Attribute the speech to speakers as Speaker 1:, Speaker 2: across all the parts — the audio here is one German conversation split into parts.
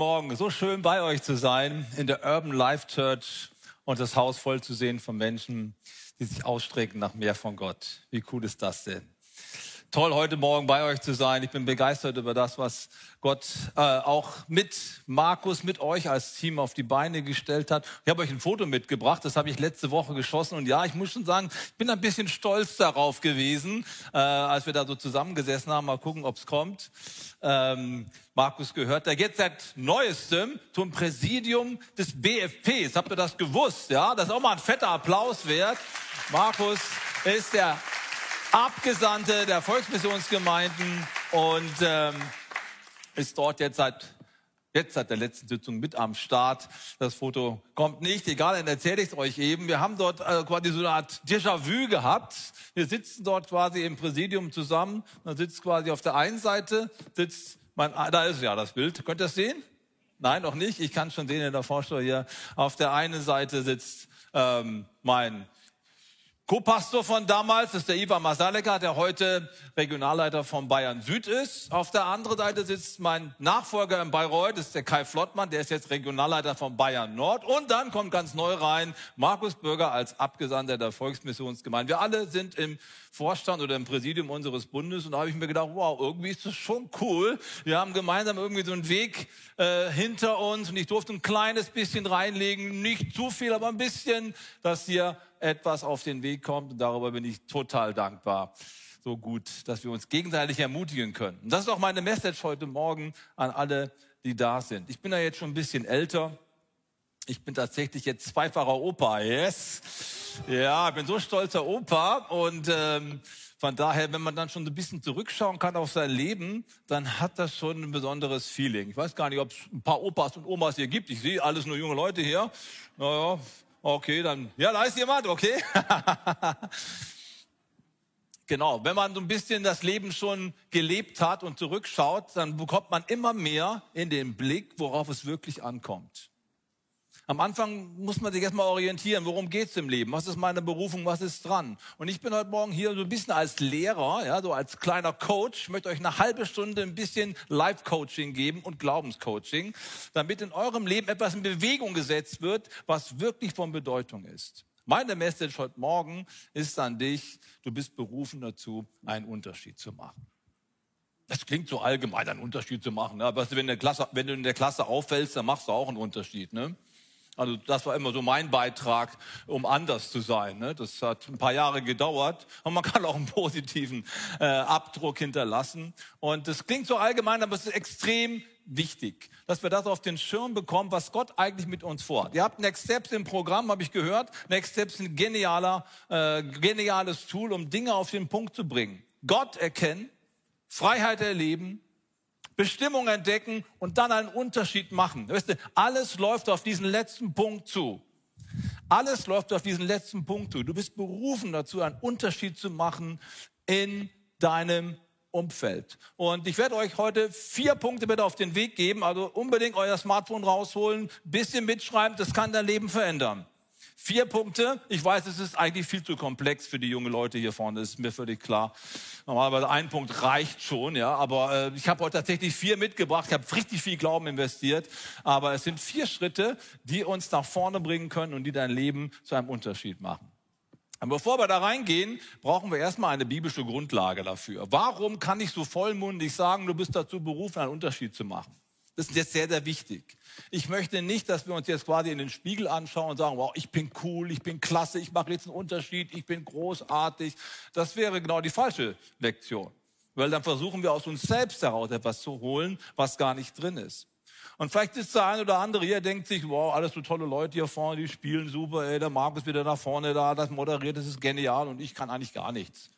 Speaker 1: Morgen. So schön bei euch zu sein in der Urban Life Church und das Haus voll zu sehen von Menschen, die sich ausstrecken nach mehr von Gott. Wie cool ist das denn? Toll, heute Morgen bei euch zu sein. Ich bin begeistert über das, was Gott äh, auch mit Markus, mit euch als Team auf die Beine gestellt hat. Ich habe euch ein Foto mitgebracht, das habe ich letzte Woche geschossen. Und ja, ich muss schon sagen, ich bin ein bisschen stolz darauf gewesen, äh, als wir da so zusammengesessen haben. Mal gucken, ob es kommt. Ähm, Markus gehört, der geht seit neuestem zum Präsidium des BFPs. Habt ihr das gewusst? Ja, das ist auch mal ein fetter Applaus wert. Markus ist der Abgesandte der Volksmissionsgemeinden und ähm, ist dort jetzt seit jetzt seit der letzten Sitzung mit am Start. Das Foto kommt nicht, egal, dann erzähle ich es euch eben. Wir haben dort äh, quasi so eine Art Déjà-vu gehabt. Wir sitzen dort quasi im Präsidium zusammen. Man sitzt quasi auf der einen Seite, sitzt mein, ah, da ist ja das Bild. Könnt ihr das sehen? Nein, noch nicht. Ich kann schon sehen in der Vorschau hier. Auf der einen Seite sitzt ähm, mein Co-Pastor von damals ist der Ivan Masaleka, der heute Regionalleiter von Bayern Süd ist. Auf der anderen Seite sitzt mein Nachfolger in Bayreuth, das ist der Kai Flottmann, der ist jetzt Regionalleiter von Bayern Nord. Und dann kommt ganz neu rein Markus Bürger als Abgesandter der Volksmissionsgemeinde. Wir alle sind im Vorstand oder im Präsidium unseres Bundes und da habe ich mir gedacht, wow, irgendwie ist das schon cool. Wir haben gemeinsam irgendwie so einen Weg äh, hinter uns und ich durfte ein kleines bisschen reinlegen, nicht zu viel, aber ein bisschen, dass hier etwas auf den Weg kommt. Und darüber bin ich total dankbar. So gut, dass wir uns gegenseitig ermutigen können. Und das ist auch meine Message heute Morgen an alle, die da sind. Ich bin ja jetzt schon ein bisschen älter. Ich bin tatsächlich jetzt zweifacher Opa. Yes. Ja, ich bin so stolzer Opa. Und ähm, von daher, wenn man dann schon ein bisschen zurückschauen kann auf sein Leben, dann hat das schon ein besonderes Feeling. Ich weiß gar nicht, ob es ein paar Opas und Omas hier gibt. Ich sehe alles nur junge Leute hier. Naja, Okay, dann, ja, da ist jemand, okay. genau, wenn man so ein bisschen das Leben schon gelebt hat und zurückschaut, dann bekommt man immer mehr in den Blick, worauf es wirklich ankommt. Am Anfang muss man sich erstmal orientieren, worum geht's im Leben? Was ist meine Berufung? Was ist dran? Und ich bin heute Morgen hier so ein bisschen als Lehrer, ja, so als kleiner Coach. Ich möchte euch eine halbe Stunde ein bisschen Life-Coaching geben und Glaubenscoaching, damit in eurem Leben etwas in Bewegung gesetzt wird, was wirklich von Bedeutung ist. Meine Message heute Morgen ist an dich, du bist berufen dazu, einen Unterschied zu machen. Das klingt so allgemein, einen Unterschied zu machen. Ne? Aber wenn, Klasse, wenn, du in der Klasse auffällst, dann machst du auch einen Unterschied. Ne? Also das war immer so mein Beitrag, um anders zu sein. Ne? Das hat ein paar Jahre gedauert und man kann auch einen positiven äh, Abdruck hinterlassen. Und das klingt so allgemein, aber es ist extrem wichtig, dass wir das auf den Schirm bekommen, was Gott eigentlich mit uns vorhat. Ihr habt Next Steps im Programm, habe ich gehört. Next Steps ist ein genialer, äh, geniales Tool, um Dinge auf den Punkt zu bringen. Gott erkennen, Freiheit erleben, Bestimmung entdecken und dann einen Unterschied machen. Weißt du, alles läuft auf diesen letzten Punkt zu. Alles läuft auf diesen letzten Punkt zu. Du bist berufen dazu, einen Unterschied zu machen in deinem Umfeld. Und ich werde euch heute vier Punkte mit auf den Weg geben. Also unbedingt euer Smartphone rausholen, bisschen mitschreiben, das kann dein Leben verändern. Vier Punkte. Ich weiß, es ist eigentlich viel zu komplex für die jungen Leute hier vorne. Das ist mir völlig klar. Normalerweise ein Punkt reicht schon, ja. Aber äh, ich habe heute tatsächlich vier mitgebracht. Ich habe richtig viel Glauben investiert. Aber es sind vier Schritte, die uns nach vorne bringen können und die dein Leben zu einem Unterschied machen. Aber bevor wir da reingehen, brauchen wir erstmal eine biblische Grundlage dafür. Warum kann ich so vollmundig sagen, du bist dazu berufen, einen Unterschied zu machen? Das ist jetzt sehr, sehr wichtig. Ich möchte nicht, dass wir uns jetzt quasi in den Spiegel anschauen und sagen, wow, ich bin cool, ich bin klasse, ich mache jetzt einen Unterschied, ich bin großartig. Das wäre genau die falsche Lektion. Weil dann versuchen wir aus uns selbst heraus etwas zu holen, was gar nicht drin ist. Und vielleicht ist der eine oder andere hier, denkt sich, wow, alles so tolle Leute hier vorne, die spielen super, ey, der Markus wieder da vorne da, das moderiert, das ist genial und ich kann eigentlich gar nichts.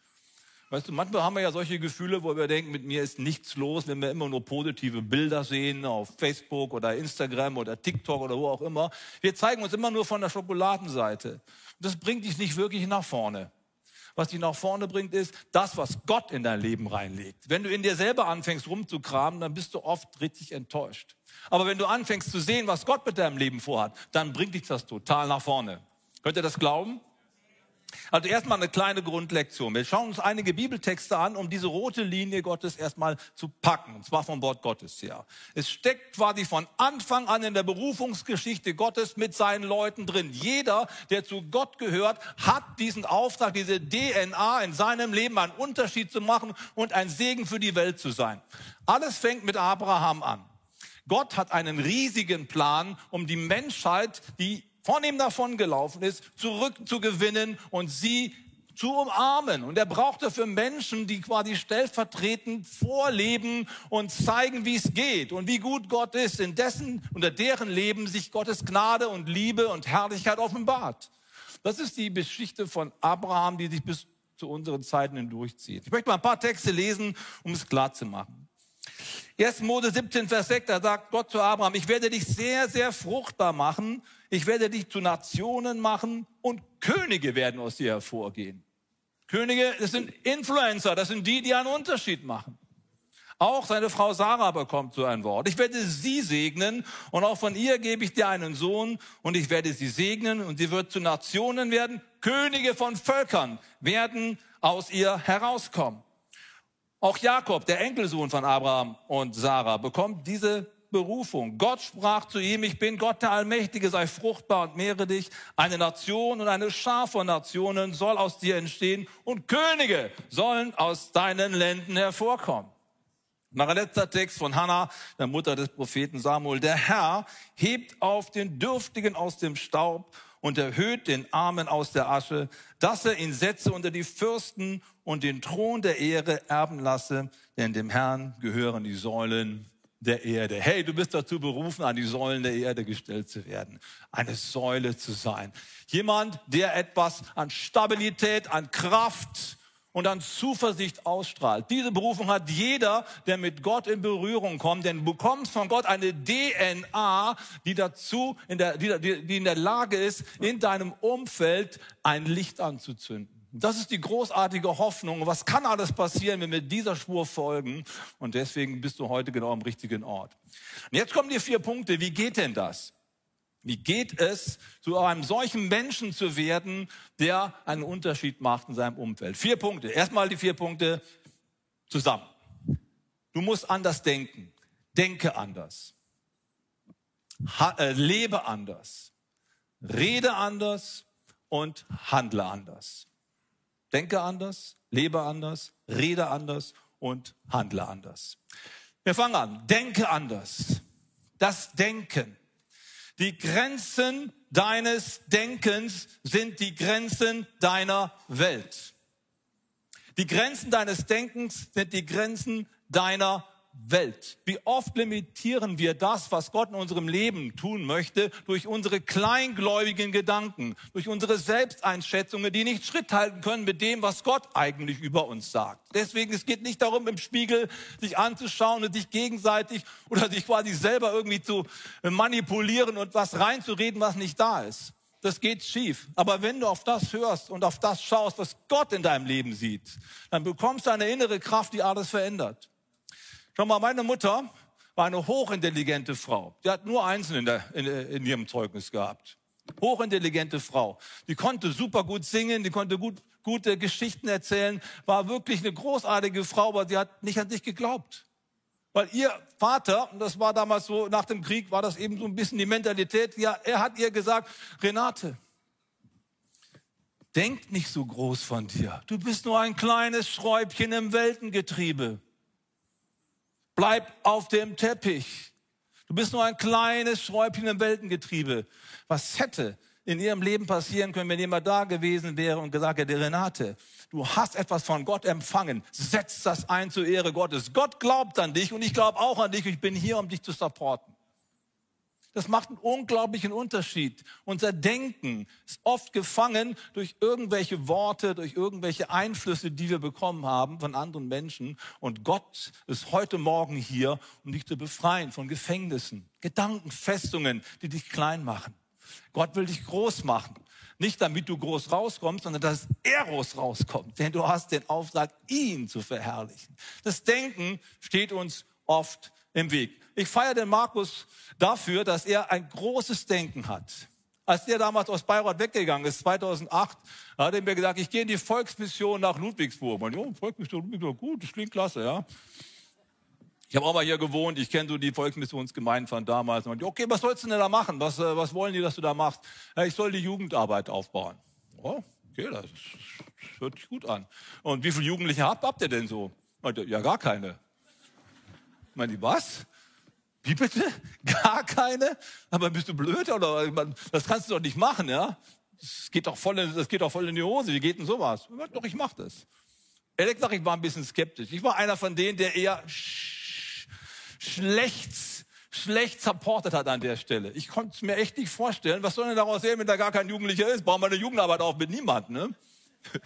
Speaker 1: Weißt du, manchmal haben wir ja solche Gefühle, wo wir denken, mit mir ist nichts los, wenn wir immer nur positive Bilder sehen auf Facebook oder Instagram oder TikTok oder wo auch immer. Wir zeigen uns immer nur von der Schokoladenseite. Das bringt dich nicht wirklich nach vorne. Was dich nach vorne bringt, ist das, was Gott in dein Leben reinlegt. Wenn du in dir selber anfängst rumzukramen, dann bist du oft richtig enttäuscht. Aber wenn du anfängst zu sehen, was Gott mit deinem Leben vorhat, dann bringt dich das total nach vorne. Könnt ihr das glauben? Also erstmal eine kleine Grundlektion. Wir schauen uns einige Bibeltexte an, um diese rote Linie Gottes erstmal zu packen, und zwar vom Wort Gottes her. Es steckt quasi von Anfang an in der Berufungsgeschichte Gottes mit seinen Leuten drin. Jeder, der zu Gott gehört, hat diesen Auftrag, diese DNA in seinem Leben einen Unterschied zu machen und ein Segen für die Welt zu sein. Alles fängt mit Abraham an. Gott hat einen riesigen Plan, um die Menschheit, die von ihm davongelaufen ist, zurückzugewinnen und sie zu umarmen. Und er braucht dafür Menschen, die quasi stellvertretend vorleben und zeigen, wie es geht und wie gut Gott ist, in dessen, unter deren Leben sich Gottes Gnade und Liebe und Herrlichkeit offenbart. Das ist die Geschichte von Abraham, die sich bis zu unseren Zeiten hindurchzieht. Ich möchte mal ein paar Texte lesen, um es klar zu machen. 1. Mose 17, Vers 6, da sagt Gott zu Abraham, ich werde dich sehr, sehr fruchtbar machen, ich werde dich zu Nationen machen und Könige werden aus dir hervorgehen. Könige, das sind Influencer, das sind die, die einen Unterschied machen. Auch seine Frau Sarah bekommt so ein Wort. Ich werde sie segnen und auch von ihr gebe ich dir einen Sohn und ich werde sie segnen und sie wird zu Nationen werden. Könige von Völkern werden aus ihr herauskommen. Auch Jakob, der Enkelsohn von Abraham und Sarah, bekommt diese Berufung. Gott sprach zu ihm, ich bin Gott der Allmächtige, sei fruchtbar und mehre dich. Eine Nation und eine Schar von Nationen soll aus dir entstehen und Könige sollen aus deinen Ländern hervorkommen. Noch ein letzter Text von Hannah, der Mutter des Propheten Samuel. Der Herr hebt auf den Dürftigen aus dem Staub und erhöht den Armen aus der Asche, dass er ihn setze unter die Fürsten und den Thron der Ehre erben lasse, denn dem Herrn gehören die Säulen der Erde. Hey, du bist dazu berufen, an die Säulen der Erde gestellt zu werden, eine Säule zu sein. Jemand, der etwas an Stabilität, an Kraft und an Zuversicht ausstrahlt. Diese Berufung hat jeder, der mit Gott in Berührung kommt, denn du bekommst von Gott eine DNA, die dazu, in der, die, die in der Lage ist, in deinem Umfeld ein Licht anzuzünden. Das ist die großartige Hoffnung. Was kann alles passieren, wenn wir dieser Spur folgen? Und deswegen bist du heute genau am richtigen Ort. Und jetzt kommen die vier Punkte. Wie geht denn das? Wie geht es, zu einem solchen Menschen zu werden, der einen Unterschied macht in seinem Umfeld? Vier Punkte. Erstmal die vier Punkte zusammen. Du musst anders denken. Denke anders. Ha äh, lebe anders. Rede anders und handle anders. Denke anders, lebe anders, rede anders und handle anders. Wir fangen an. Denke anders. Das Denken. Die Grenzen deines Denkens sind die Grenzen deiner Welt. Die Grenzen deines Denkens sind die Grenzen deiner Welt. Wie oft limitieren wir das, was Gott in unserem Leben tun möchte, durch unsere kleingläubigen Gedanken, durch unsere Selbsteinschätzungen, die nicht Schritt halten können mit dem, was Gott eigentlich über uns sagt. Deswegen, es geht nicht darum, im Spiegel sich anzuschauen und sich gegenseitig oder sich quasi selber irgendwie zu manipulieren und was reinzureden, was nicht da ist. Das geht schief. Aber wenn du auf das hörst und auf das schaust, was Gott in deinem Leben sieht, dann bekommst du eine innere Kraft, die alles verändert. Schau mal, meine Mutter war eine hochintelligente Frau. Die hat nur Einsen in, der, in, in ihrem Zeugnis gehabt. Hochintelligente Frau. Die konnte super gut singen, die konnte gut, gute Geschichten erzählen, war wirklich eine großartige Frau, aber sie hat nicht an sich geglaubt. Weil ihr Vater, und das war damals so, nach dem Krieg war das eben so ein bisschen die Mentalität, ja, er hat ihr gesagt, Renate, denk nicht so groß von dir. Du bist nur ein kleines Schräubchen im Weltengetriebe. Bleib auf dem Teppich. Du bist nur ein kleines Schräubchen im Weltengetriebe. Was hätte in ihrem Leben passieren können, wenn jemand da gewesen wäre und gesagt hätte, Renate, du hast etwas von Gott empfangen, setz das ein zur Ehre Gottes. Gott glaubt an dich und ich glaube auch an dich. Ich bin hier, um dich zu supporten. Das macht einen unglaublichen Unterschied. Unser Denken ist oft gefangen durch irgendwelche Worte, durch irgendwelche Einflüsse, die wir bekommen haben von anderen Menschen. Und Gott ist heute Morgen hier, um dich zu befreien von Gefängnissen, Gedankenfestungen, die dich klein machen. Gott will dich groß machen. Nicht damit du groß rauskommst, sondern dass Eros rauskommt. Denn du hast den Auftrag, ihn zu verherrlichen. Das Denken steht uns oft im Weg. Ich feiere den Markus dafür, dass er ein großes Denken hat. Als der damals aus Bayreuth weggegangen ist, 2008, hat er mir gesagt, ich gehe in die Volksmission nach Ludwigsburg. Man, jo, Volksmission Ludwigsburg, gut, das klingt klasse, ja. Ich habe auch mal hier gewohnt, ich kenne so die Volksmissionsgemeinden von damals. Und okay, was sollst du denn da machen? Was, äh, was wollen die, dass du da machst? Ja, ich soll die Jugendarbeit aufbauen. Oh, okay, das, das hört sich gut an. Und wie viele Jugendliche habt, habt ihr denn so? Ja, gar keine. Meinte, was? Wie bitte? Gar keine? Aber bist du blöd oder? Das kannst du doch nicht machen, ja? Das geht doch voll in, das geht doch voll in die Hose. Wie geht denn sowas? Doch, ich mach das. Ehrlich gesagt, ich war ein bisschen skeptisch. Ich war einer von denen, der eher schlecht, schlecht supportet hat an der Stelle. Ich konnte es mir echt nicht vorstellen. Was soll denn daraus sehen, wenn da gar kein Jugendlicher ist? Brauchen wir eine Jugendarbeit auf mit niemandem, ne?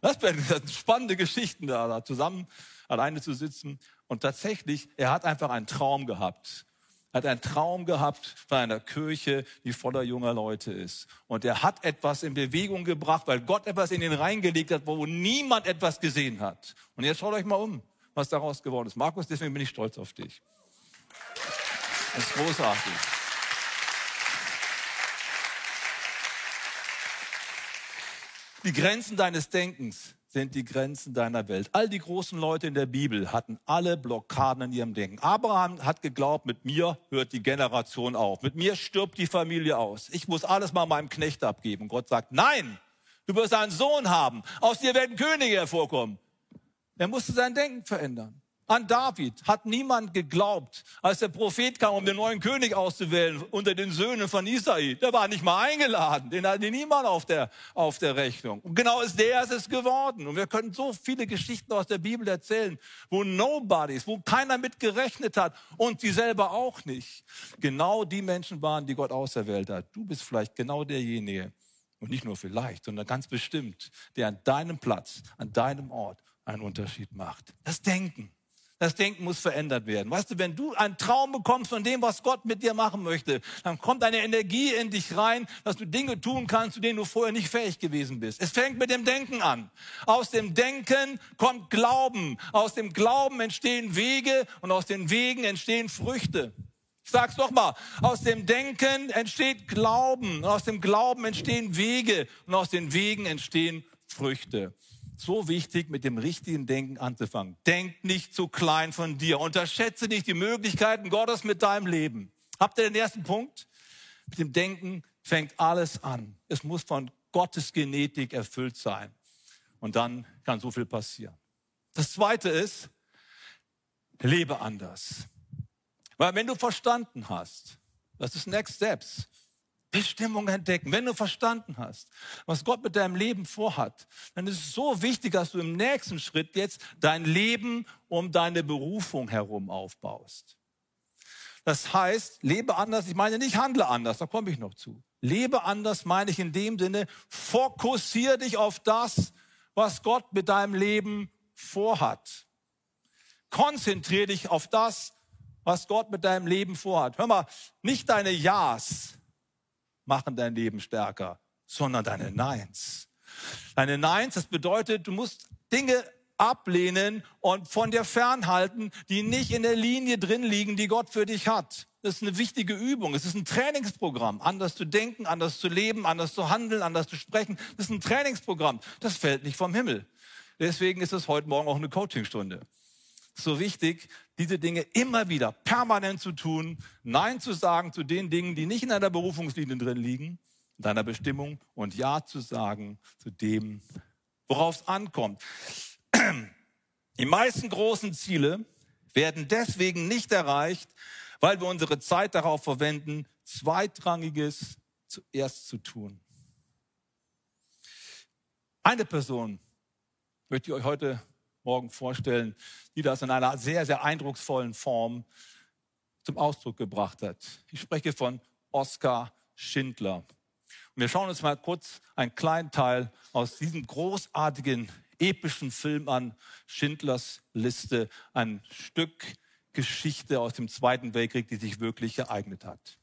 Speaker 1: Das wären spannende Geschichten da, da zusammen alleine zu sitzen. Und tatsächlich, er hat einfach einen Traum gehabt. Er hat einen Traum gehabt von einer Kirche, die voller junger Leute ist. Und er hat etwas in Bewegung gebracht, weil Gott etwas in ihn reingelegt hat, wo niemand etwas gesehen hat. Und jetzt schaut euch mal um, was daraus geworden ist. Markus, deswegen bin ich stolz auf dich. Das ist großartig. Die Grenzen deines Denkens sind die Grenzen deiner Welt. All die großen Leute in der Bibel hatten alle Blockaden in ihrem Denken. Abraham hat geglaubt, mit mir hört die Generation auf. Mit mir stirbt die Familie aus. Ich muss alles mal meinem Knecht abgeben. Gott sagt, nein, du wirst einen Sohn haben. Aus dir werden Könige hervorkommen. Er musste sein Denken verändern. An David hat niemand geglaubt, als der Prophet kam, um den neuen König auszuwählen unter den Söhnen von Isai. Der war nicht mal eingeladen. Den hatte niemand auf der, auf der Rechnung. Und genau ist der ist es geworden. Und wir können so viele Geschichten aus der Bibel erzählen, wo Nobodies, wo keiner mit gerechnet hat und sie selber auch nicht. Genau die Menschen waren, die Gott auserwählt hat. Du bist vielleicht genau derjenige. Und nicht nur vielleicht, sondern ganz bestimmt, der an deinem Platz, an deinem Ort einen Unterschied macht. Das Denken. Das Denken muss verändert werden. Weißt du, wenn du einen Traum bekommst von dem, was Gott mit dir machen möchte, dann kommt eine Energie in dich rein, dass du Dinge tun kannst, zu denen du vorher nicht fähig gewesen bist. Es fängt mit dem Denken an. Aus dem Denken kommt Glauben. Aus dem Glauben entstehen Wege und aus den Wegen entstehen Früchte. Ich sag's doch mal. Aus dem Denken entsteht Glauben. Aus dem Glauben entstehen Wege und aus den Wegen entstehen Früchte so wichtig, mit dem richtigen Denken anzufangen. Denk nicht zu klein von dir. Unterschätze nicht die Möglichkeiten Gottes mit deinem Leben. Habt ihr den ersten Punkt? Mit dem Denken fängt alles an. Es muss von Gottes Genetik erfüllt sein. Und dann kann so viel passieren. Das zweite ist, lebe anders. Weil wenn du verstanden hast, das ist Next Steps, Bestimmung entdecken. Wenn du verstanden hast, was Gott mit deinem Leben vorhat, dann ist es so wichtig, dass du im nächsten Schritt jetzt dein Leben um deine Berufung herum aufbaust. Das heißt, lebe anders, ich meine nicht handle anders, da komme ich noch zu. Lebe anders meine ich in dem Sinne, fokussiere dich auf das, was Gott mit deinem Leben vorhat. Konzentriere dich auf das, was Gott mit deinem Leben vorhat. Hör mal, nicht deine Ja's, machen dein Leben stärker, sondern deine Neins. Deine Neins, das bedeutet, du musst Dinge ablehnen und von dir fernhalten, die nicht in der Linie drin liegen, die Gott für dich hat. Das ist eine wichtige Übung. Es ist ein Trainingsprogramm. Anders zu denken, anders zu leben, anders zu handeln, anders zu sprechen. Das ist ein Trainingsprogramm. Das fällt nicht vom Himmel. Deswegen ist es heute Morgen auch eine Coachingstunde so wichtig, diese Dinge immer wieder permanent zu tun, Nein zu sagen zu den Dingen, die nicht in deiner Berufungslinie drin liegen, in deiner Bestimmung und Ja zu sagen zu dem, worauf es ankommt. Die meisten großen Ziele werden deswegen nicht erreicht, weil wir unsere Zeit darauf verwenden, Zweitrangiges zuerst zu tun. Eine Person möchte ich euch heute morgen vorstellen, die das in einer sehr, sehr eindrucksvollen Form zum Ausdruck gebracht hat. Ich spreche von Oskar Schindler. Und wir schauen uns mal kurz einen kleinen Teil aus diesem großartigen, epischen Film an, Schindlers Liste, ein Stück Geschichte aus dem Zweiten Weltkrieg, die sich wirklich ereignet hat.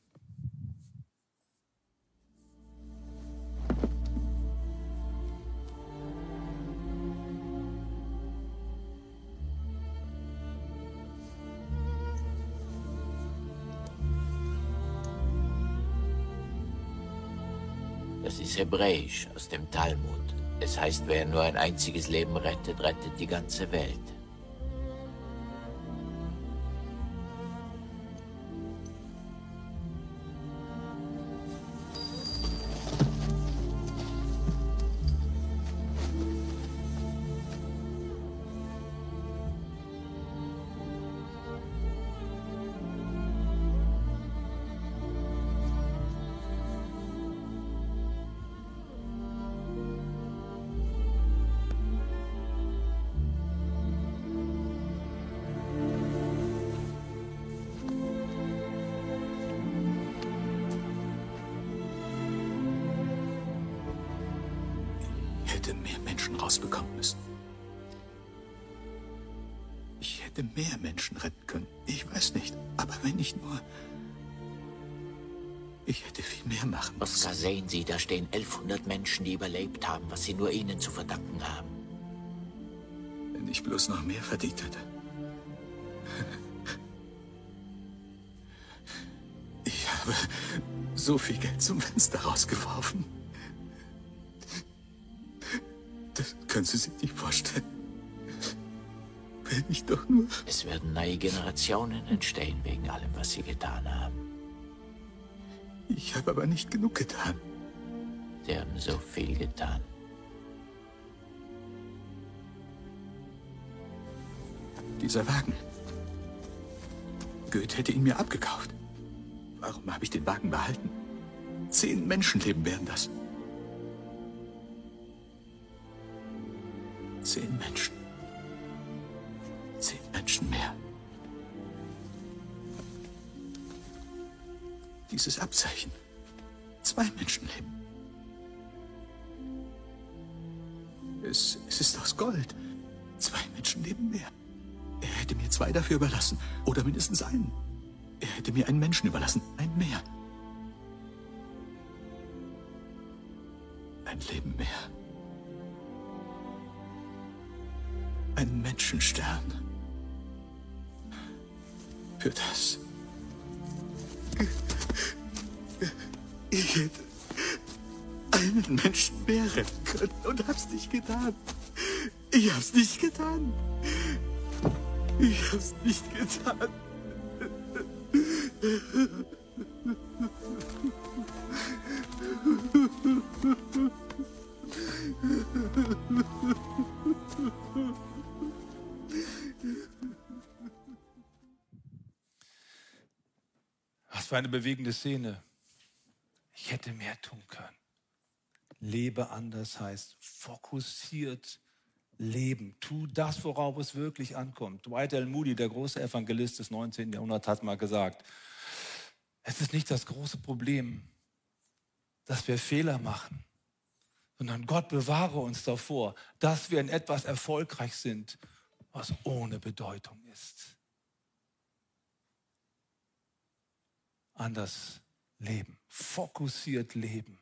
Speaker 2: Das ist hebräisch aus dem Talmud. Es heißt, wer nur ein einziges Leben rettet, rettet die ganze Welt.
Speaker 3: Hätte mehr Menschen retten können. Ich weiß nicht. Aber wenn ich nur. Ich hätte viel mehr machen müssen.
Speaker 2: Oskar, sehen Sie, da stehen 1100 Menschen, die überlebt haben, was Sie nur Ihnen zu verdanken haben.
Speaker 3: Wenn ich bloß noch mehr verdient hätte. Ich habe so viel Geld zum Fenster rausgeworfen. Das können Sie sich nicht vorstellen. Wenn ich doch nur.
Speaker 2: Es werden neue Generationen entstehen wegen allem, was Sie getan haben.
Speaker 3: Ich habe aber nicht genug getan.
Speaker 2: Sie haben so viel getan.
Speaker 3: Dieser Wagen. Goethe hätte ihn mir abgekauft. Warum habe ich den Wagen behalten? Zehn Menschenleben wären das. Zehn Menschen. Dieses Abzeichen. Zwei Menschenleben. Es, es ist aus Gold. Zwei Menschenleben mehr. Er hätte mir zwei dafür überlassen. Oder mindestens einen. Er hätte mir einen Menschen überlassen. Ein mehr. Ein Leben mehr. Ein Menschenstern. Für das. Hätte einen Menschen mehr retten können und hab's nicht getan. Ich hab's nicht getan. Ich hab's nicht getan.
Speaker 1: Was für eine bewegende Szene. Ich hätte mehr tun können. Lebe anders heißt fokussiert leben. Tu das, worauf es wirklich ankommt. Dwight L. Moody, der große Evangelist des 19. Jahrhunderts, hat mal gesagt, es ist nicht das große Problem, dass wir Fehler machen, sondern Gott bewahre uns davor, dass wir in etwas erfolgreich sind, was ohne Bedeutung ist. Anders leben, fokussiert leben.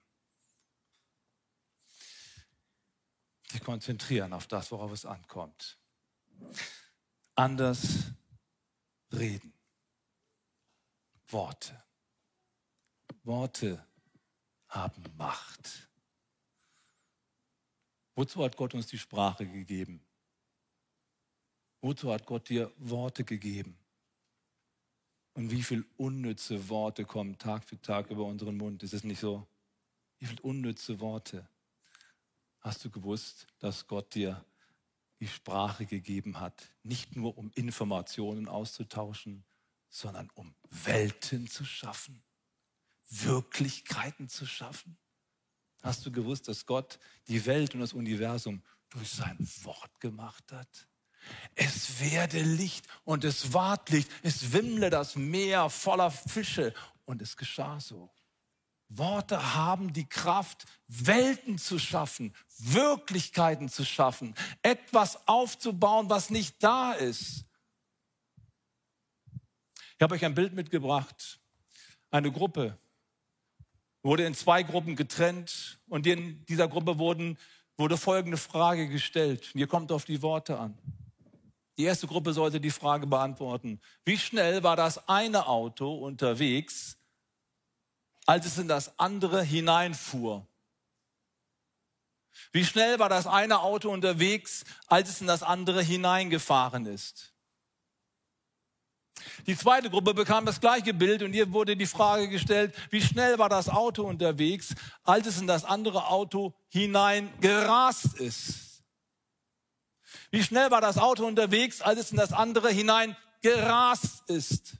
Speaker 1: sich konzentrieren auf das, worauf es ankommt. Anders reden. Worte. Worte haben Macht. Wozu hat Gott uns die Sprache gegeben? Wozu hat Gott dir Worte gegeben? Und wie viel unnütze Worte kommen Tag für Tag über unseren Mund? Ist es nicht so? Wie viel unnütze Worte? Hast du gewusst, dass Gott dir die Sprache gegeben hat, nicht nur um Informationen auszutauschen, sondern um Welten zu schaffen, Wirklichkeiten zu schaffen? Hast du gewusst, dass Gott die Welt und das Universum durch sein Wort gemacht hat? Es werde Licht und es ward Licht, es wimmle das Meer voller Fische und es geschah so. Worte haben die Kraft, Welten zu schaffen, Wirklichkeiten zu schaffen, etwas aufzubauen, was nicht da ist. Ich habe euch ein Bild mitgebracht. Eine Gruppe wurde in zwei Gruppen getrennt und in dieser Gruppe wurden, wurde folgende Frage gestellt. Und hier kommt auf die Worte an. Die erste Gruppe sollte die Frage beantworten. Wie schnell war das eine Auto unterwegs, als es in das andere hineinfuhr. Wie schnell war das eine Auto unterwegs, als es in das andere hineingefahren ist? Die zweite Gruppe bekam das gleiche Bild und ihr wurde die Frage gestellt, wie schnell war das Auto unterwegs, als es in das andere Auto hineingerast ist? Wie schnell war das Auto unterwegs, als es in das andere hineingerast ist?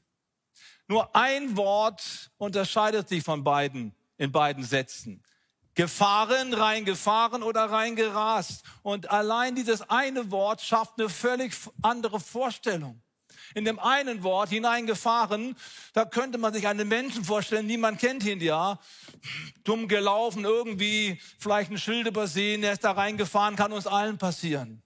Speaker 1: Nur ein Wort unterscheidet sich von beiden in beiden Sätzen. Gefahren, reingefahren oder reingerast. Und allein dieses eine Wort schafft eine völlig andere Vorstellung. In dem einen Wort hineingefahren, da könnte man sich einen Menschen vorstellen, niemand kennt ihn ja, dumm gelaufen, irgendwie vielleicht ein Schild übersehen, er ist da reingefahren, kann uns allen passieren.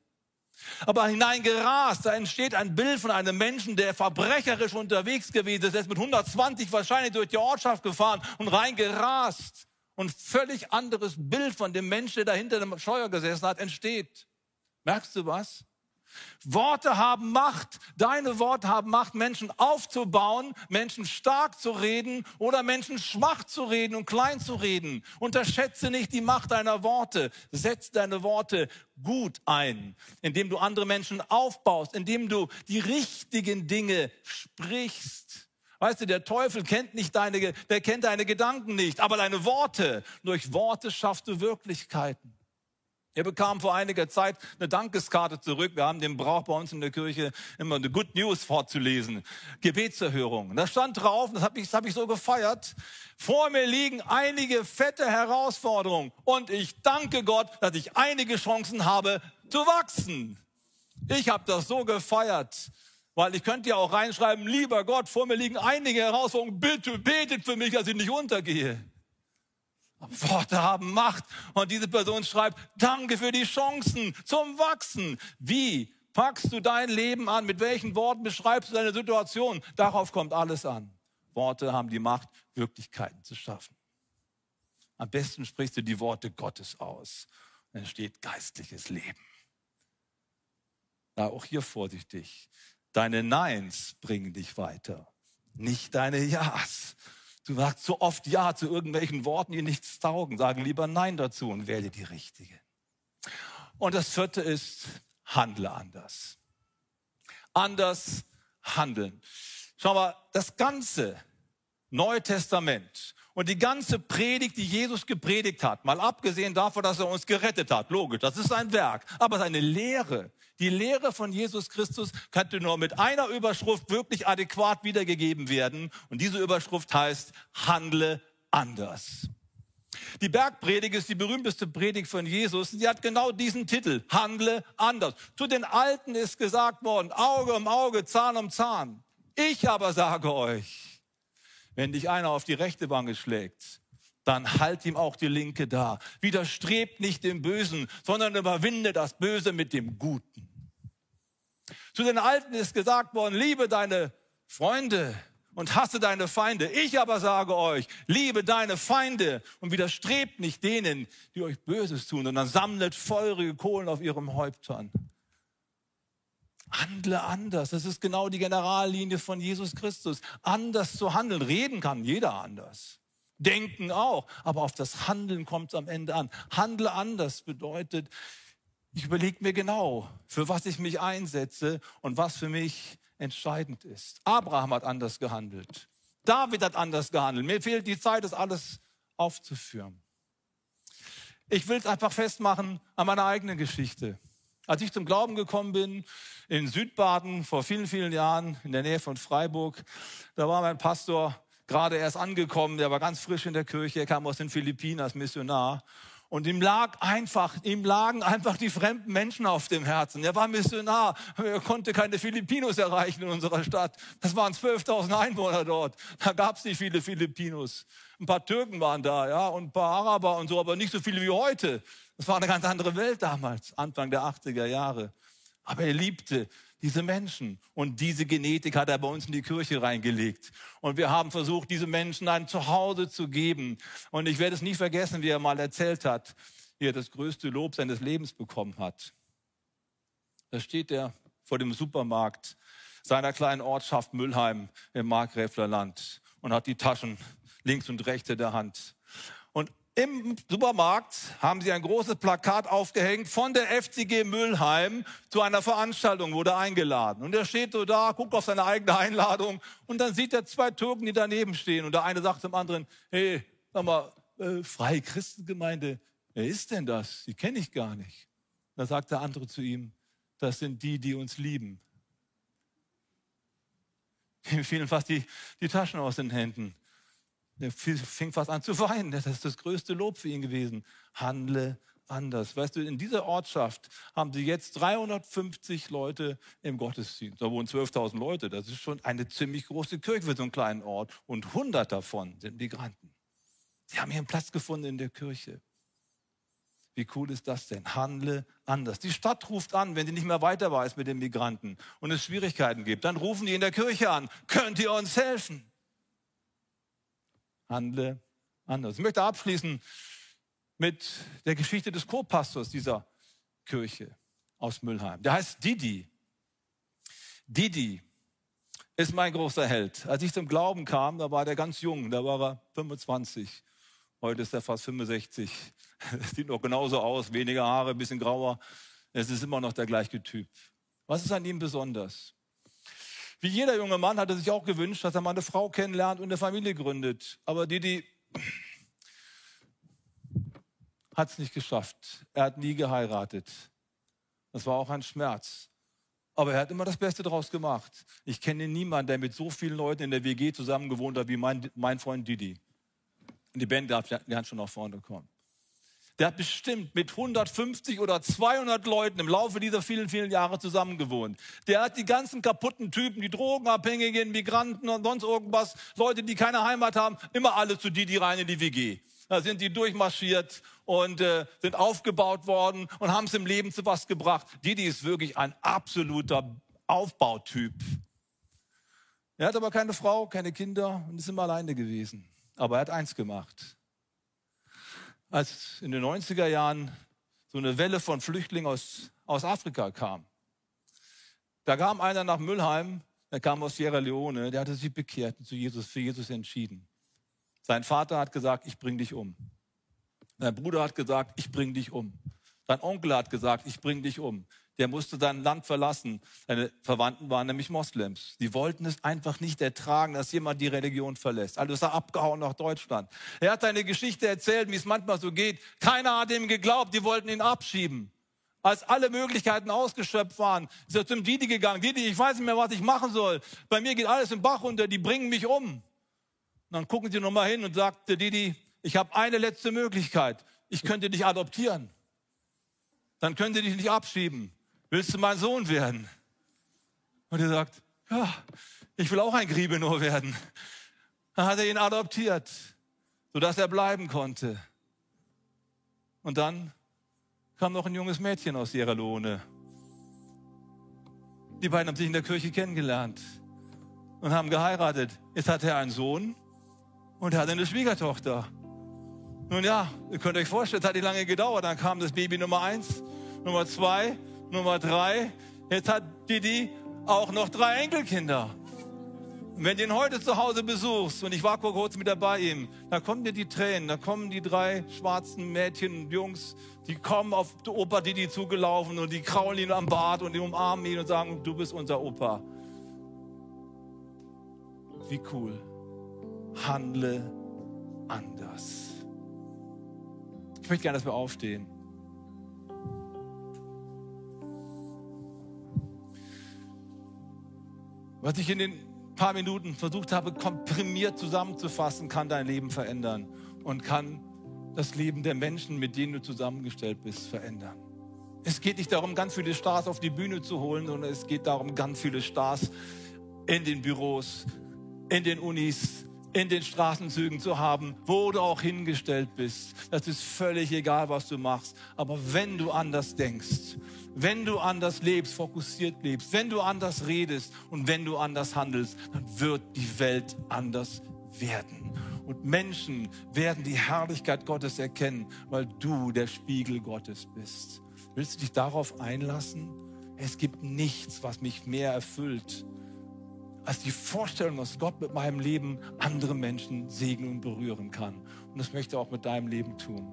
Speaker 1: Aber hineingerast, da entsteht ein Bild von einem Menschen, der verbrecherisch unterwegs gewesen ist, er ist mit 120 wahrscheinlich durch die Ortschaft gefahren und reingerast und völlig anderes Bild von dem Menschen, der da hinter dem Steuer gesessen hat, entsteht. Merkst du was? Worte haben Macht. Deine Worte haben Macht, Menschen aufzubauen, Menschen stark zu reden oder Menschen schwach zu reden und klein zu reden. Unterschätze nicht die Macht deiner Worte. Setz deine Worte gut ein, indem du andere Menschen aufbaust, indem du die richtigen Dinge sprichst. Weißt du, der Teufel kennt nicht deine, der kennt deine Gedanken nicht, aber deine Worte. Durch Worte schaffst du Wirklichkeiten. Er bekam vor einiger Zeit eine Dankeskarte zurück. Wir haben den Brauch bei uns in der Kirche immer eine Good News vorzulesen. Gebetserhörung. Da stand drauf, das habe ich, hab ich so gefeiert. Vor mir liegen einige fette Herausforderungen und ich danke Gott, dass ich einige Chancen habe zu wachsen. Ich habe das so gefeiert. Weil ich könnte ja auch reinschreiben, lieber Gott, vor mir liegen einige Herausforderungen, bitte betet für mich, dass ich nicht untergehe. Worte haben Macht. Und diese Person schreibt, danke für die Chancen zum Wachsen. Wie packst du dein Leben an? Mit welchen Worten beschreibst du deine Situation? Darauf kommt alles an. Worte haben die Macht, Wirklichkeiten zu schaffen. Am besten sprichst du die Worte Gottes aus. Dann entsteht geistliches Leben. Da auch hier vorsichtig. Deine Neins bringen dich weiter, nicht deine Ja's. Du sagst so oft Ja zu irgendwelchen Worten, die nichts taugen. Sagen lieber Nein dazu und wähle die richtige. Und das vierte ist, handle anders. Anders handeln. Schau mal, das ganze Neue Testament und die ganze Predigt, die Jesus gepredigt hat, mal abgesehen davon, dass er uns gerettet hat, logisch, das ist sein Werk, aber seine Lehre, die Lehre von Jesus Christus könnte nur mit einer Überschrift wirklich adäquat wiedergegeben werden und diese Überschrift heißt, handle anders. Die Bergpredigt ist die berühmteste Predigt von Jesus. Sie hat genau diesen Titel, handle anders. Zu den Alten ist gesagt worden, Auge um Auge, Zahn um Zahn. Ich aber sage euch, wenn dich einer auf die rechte Wange schlägt, dann halt ihm auch die linke da. Widerstrebt nicht dem Bösen, sondern überwinde das Böse mit dem Guten. Zu den Alten ist gesagt worden, liebe deine Freunde und hasse deine Feinde. Ich aber sage euch, liebe deine Feinde und widerstrebt nicht denen, die euch Böses tun, sondern sammlet feurige Kohlen auf ihrem Häuptern. Handle anders. Das ist genau die Generallinie von Jesus Christus. Anders zu handeln. Reden kann jeder anders. Denken auch. Aber auf das Handeln kommt es am Ende an. Handle anders bedeutet, ich überlege mir genau, für was ich mich einsetze und was für mich entscheidend ist. Abraham hat anders gehandelt. David hat anders gehandelt. Mir fehlt die Zeit, das alles aufzuführen. Ich will es einfach festmachen an meiner eigenen Geschichte. Als ich zum Glauben gekommen bin, in Südbaden vor vielen, vielen Jahren, in der Nähe von Freiburg, da war mein Pastor gerade erst angekommen, der war ganz frisch in der Kirche, er kam aus den Philippinen als Missionar. Und ihm lag einfach, ihm lagen einfach die fremden Menschen auf dem Herzen. Er war Missionar, er konnte keine Filipinos erreichen in unserer Stadt. Das waren 12.000 Einwohner dort. Da gab es nicht viele Filipinos. Ein paar Türken waren da, ja, und ein paar Araber und so, aber nicht so viele wie heute. Das war eine ganz andere Welt damals, Anfang der 80er Jahre. Aber er liebte diese Menschen und diese Genetik hat er bei uns in die Kirche reingelegt. Und wir haben versucht, diese Menschen ein Zuhause zu geben. Und ich werde es nie vergessen, wie er mal erzählt hat, wie er das größte Lob seines Lebens bekommen hat. Da steht er vor dem Supermarkt seiner kleinen Ortschaft Müllheim im Markgräfler Land und hat die Taschen links und rechts in der Hand. Und im Supermarkt haben sie ein großes Plakat aufgehängt von der FCG Müllheim zu einer Veranstaltung, wurde eingeladen. Und er steht so da, guckt auf seine eigene Einladung und dann sieht er zwei Türken, die daneben stehen. Und der eine sagt zum anderen, hey, sag mal, äh, Freie Christengemeinde, wer ist denn das? Die kenne ich gar nicht. Da sagt der andere zu ihm, das sind die, die uns lieben. Ihm fielen fast die, die Taschen aus den Händen. Er fing fast an zu weinen. Das ist das größte Lob für ihn gewesen. Handle anders. Weißt du, in dieser Ortschaft haben sie jetzt 350 Leute im Gottesdienst. Da wohnen 12.000 Leute. Das ist schon eine ziemlich große Kirche für so einen kleinen Ort. Und 100 davon sind Migranten. Sie haben einen Platz gefunden in der Kirche. Wie cool ist das denn? Handle anders. Die Stadt ruft an, wenn sie nicht mehr weiter weiß mit den Migranten und es Schwierigkeiten gibt. Dann rufen die in der Kirche an. Könnt ihr uns helfen? Handle anders. Ich möchte abschließen mit der Geschichte des Co-Pastors dieser Kirche aus Müllheim. Der heißt Didi. Didi ist mein großer Held. Als ich zum Glauben kam, da war der ganz jung, da war er 25. Heute ist er fast 65. Sieht noch genauso aus, weniger Haare, ein bisschen grauer. Es ist immer noch der gleiche Typ. Was ist an ihm besonders? Wie jeder junge Mann hat er sich auch gewünscht, dass er mal eine Frau kennenlernt und eine Familie gründet. Aber Didi hat es nicht geschafft. Er hat nie geheiratet. Das war auch ein Schmerz. Aber er hat immer das Beste daraus gemacht. Ich kenne niemanden, der mit so vielen Leuten in der WG zusammen gewohnt hat wie mein, mein Freund Didi. Die Band darf lernt schon nach vorne kommen. Der hat bestimmt mit 150 oder 200 Leuten im Laufe dieser vielen, vielen Jahre zusammengewohnt. Der hat die ganzen kaputten Typen, die Drogenabhängigen, Migranten und sonst irgendwas, Leute, die keine Heimat haben, immer alle zu Didi rein in die WG. Da sind die durchmarschiert und äh, sind aufgebaut worden und haben es im Leben zu was gebracht. Didi ist wirklich ein absoluter Aufbautyp. Er hat aber keine Frau, keine Kinder und ist immer alleine gewesen. Aber er hat eins gemacht als in den 90er Jahren so eine Welle von Flüchtlingen aus, aus Afrika kam. Da kam einer nach Müllheim, der kam aus Sierra Leone, der hatte sich bekehrt und zu Jesus, für Jesus entschieden. Sein Vater hat gesagt, ich bring dich um. Sein Bruder hat gesagt, ich bring dich um. Sein Onkel hat gesagt, ich bring dich um der musste sein Land verlassen. Seine Verwandten waren nämlich Moslems. Die wollten es einfach nicht ertragen, dass jemand die Religion verlässt. Also ist er abgehauen nach Deutschland. Er hat seine Geschichte erzählt, wie es manchmal so geht. Keiner hat ihm geglaubt, die wollten ihn abschieben. Als alle Möglichkeiten ausgeschöpft waren, ist er zum Didi gegangen. Didi, ich weiß nicht mehr, was ich machen soll. Bei mir geht alles im Bach unter, die bringen mich um. Und dann gucken sie nochmal hin und sagt Didi, ich habe eine letzte Möglichkeit. Ich könnte dich adoptieren. Dann können sie dich nicht abschieben willst du mein Sohn werden? Und er sagt, ja, ich will auch ein Griebenohr werden. Dann hat er ihn adoptiert, sodass er bleiben konnte. Und dann kam noch ein junges Mädchen aus Sierra Leone. Die beiden haben sich in der Kirche kennengelernt und haben geheiratet. Jetzt hat er einen Sohn und hat eine Schwiegertochter. Nun ja, ihr könnt euch vorstellen, es hat nicht lange gedauert. Dann kam das Baby Nummer eins, Nummer zwei Nummer drei, jetzt hat Didi auch noch drei Enkelkinder. Wenn du ihn heute zu Hause besuchst, und ich war kurzem mit dabei ihm, da kommen dir die Tränen, da kommen die drei schwarzen Mädchen und Jungs, die kommen auf Opa Didi zugelaufen und die kraulen ihn am Bart und die umarmen ihn und sagen, du bist unser Opa. Wie cool. Handle anders. Ich möchte gerne, dass wir aufstehen. Was ich in den paar Minuten versucht habe, komprimiert zusammenzufassen, kann dein Leben verändern und kann das Leben der Menschen, mit denen du zusammengestellt bist, verändern. Es geht nicht darum, ganz viele Stars auf die Bühne zu holen, sondern es geht darum, ganz viele Stars in den Büros, in den Unis, in den Straßenzügen zu haben, wo du auch hingestellt bist. Das ist völlig egal, was du machst. Aber wenn du anders denkst, wenn du anders lebst, fokussiert lebst, wenn du anders redest und wenn du anders handelst, dann wird die Welt anders werden. Und Menschen werden die Herrlichkeit Gottes erkennen, weil du der Spiegel Gottes bist. Willst du dich darauf einlassen? Es gibt nichts, was mich mehr erfüllt, als die Vorstellung, dass Gott mit meinem Leben andere Menschen segnen und berühren kann. Und das möchte er auch mit deinem Leben tun.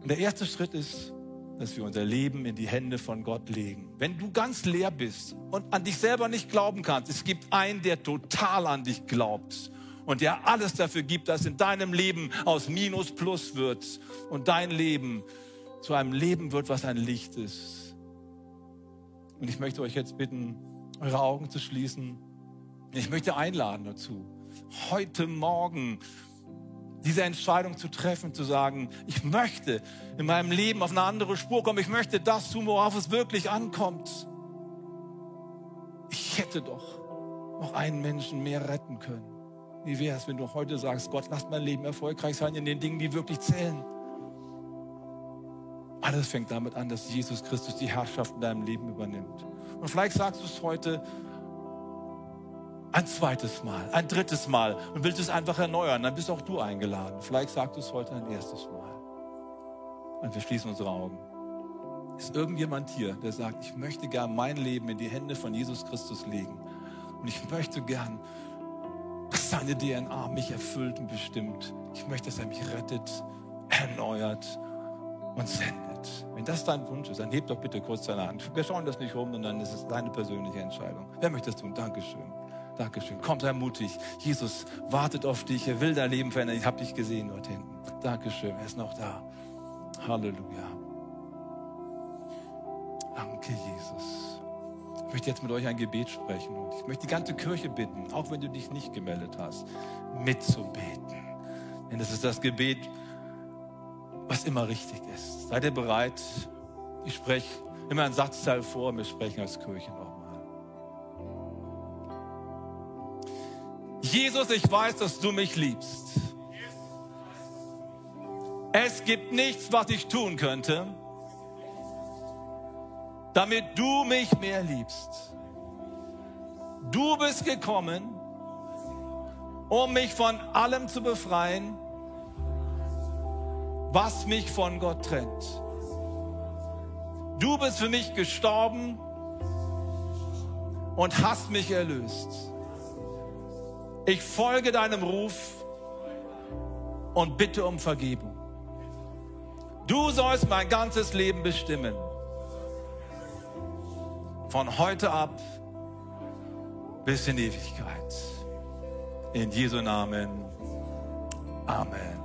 Speaker 1: Und der erste Schritt ist, dass wir unser Leben in die Hände von Gott legen. Wenn du ganz leer bist und an dich selber nicht glauben kannst, es gibt einen, der total an dich glaubt und der alles dafür gibt, dass in deinem Leben aus Minus Plus wird und dein Leben zu einem Leben wird, was ein Licht ist. Und ich möchte euch jetzt bitten, eure Augen zu schließen. Ich möchte einladen dazu, heute Morgen diese Entscheidung zu treffen, zu sagen, ich möchte in meinem Leben auf eine andere Spur kommen, ich möchte das tun, worauf es wirklich ankommt. Ich hätte doch noch einen Menschen mehr retten können. Wie wäre es, wenn du heute sagst, Gott, lass mein Leben erfolgreich sein in den Dingen, die wirklich zählen? Alles fängt damit an, dass Jesus Christus die Herrschaft in deinem Leben übernimmt. Und vielleicht sagst du es heute ein zweites Mal, ein drittes Mal und willst es einfach erneuern. Dann bist auch du eingeladen. Vielleicht sagst du es heute ein erstes Mal. Und wir schließen unsere Augen. Ist irgendjemand hier, der sagt, ich möchte gern mein Leben in die Hände von Jesus Christus legen. Und ich möchte gern, dass seine DNA mich erfüllt und bestimmt. Ich möchte, dass er mich rettet, erneuert und sendet. Wenn das dein Wunsch ist, dann heb doch bitte kurz deine Hand. Wir schauen das nicht rum, sondern es ist deine persönliche Entscheidung. Wer möchte das tun? Dankeschön. Dankeschön. Komm, sei mutig. Jesus wartet auf dich. Er will dein Leben verändern. Ich habe dich gesehen dort hinten. Dankeschön. Er ist noch da. Halleluja. Danke, Jesus. Ich möchte jetzt mit euch ein Gebet sprechen und ich möchte die ganze Kirche bitten, auch wenn du dich nicht gemeldet hast, mitzubeten. Denn das ist das Gebet, was immer richtig ist. Seid ihr bereit? Ich spreche immer einen Satzteil vor wir sprechen als Kirche nochmal. Jesus, ich weiß, dass du mich liebst. Es gibt nichts, was ich tun könnte, damit du mich mehr liebst. Du bist gekommen, um mich von allem zu befreien, was mich von Gott trennt. Du bist für mich gestorben und hast mich erlöst. Ich folge deinem Ruf und bitte um Vergebung. Du sollst mein ganzes Leben bestimmen. Von heute ab bis in Ewigkeit. In Jesu Namen. Amen.